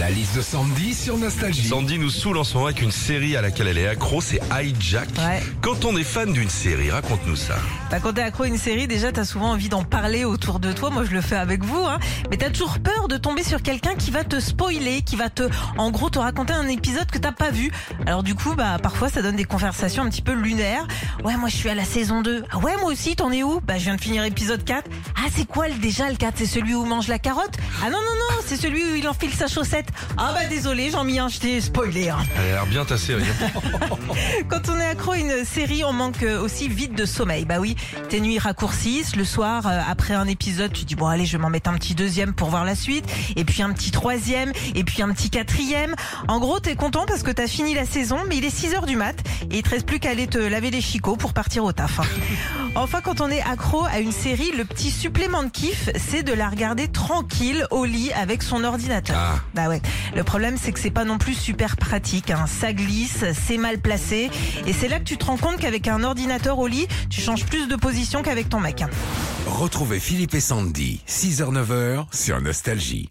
La liste de Sandy sur Nostalgie. Sandy nous saoule en ce moment avec une série à laquelle elle est accro, c'est Hijack. Ouais. Quand on est fan d'une série, raconte-nous ça. Bah, quand t'es accro à une série, déjà t'as souvent envie d'en parler autour de toi. Moi je le fais avec vous, hein. Mais t'as toujours peur de tomber sur quelqu'un qui va te spoiler, qui va te, en gros, te raconter un épisode que t'as pas vu. Alors du coup, bah parfois ça donne des conversations un petit peu lunaires. Ouais, moi je suis à la saison 2. Ah ouais, moi aussi, t'en es où? Bah je viens de finir épisode 4. Ah c'est quoi le- déjà le 4 C'est celui où on mange la carotte? Ah non non non, c'est celui où il enfile sa chaussette. Ah bah désolé, Jean-Michel, je t'ai spoilé. hein. Elle a l'air bien ta série. Quand on est accro à une série, on manque euh, aussi vite de sommeil. Bah oui, tes nuits raccourcissent. Le soir, euh, après un épisode, tu dis bon allez, je vais m'en mettre un petit deuxième pour voir la suite, et puis un petit troisième, et puis un petit quatrième. En gros, t'es content parce que t'as fini la saison, mais il est 6 heures du mat, et il te reste plus qu'à aller te laver les chicots pour partir au taf. hein. Enfin, quand on est accro à une série, le petit supplément de kiff, c'est de la regarder tranquille au lit avec son ordinateur. Ah. Bah ouais. Le problème, c'est que c'est pas non plus super pratique. Hein. Ça glisse, c'est mal placé. Et c'est là que tu te rends compte qu'avec un ordinateur au lit, tu changes plus de position qu'avec ton Mac. Retrouvez Philippe et Sandy, 6h-9h sur Nostalgie.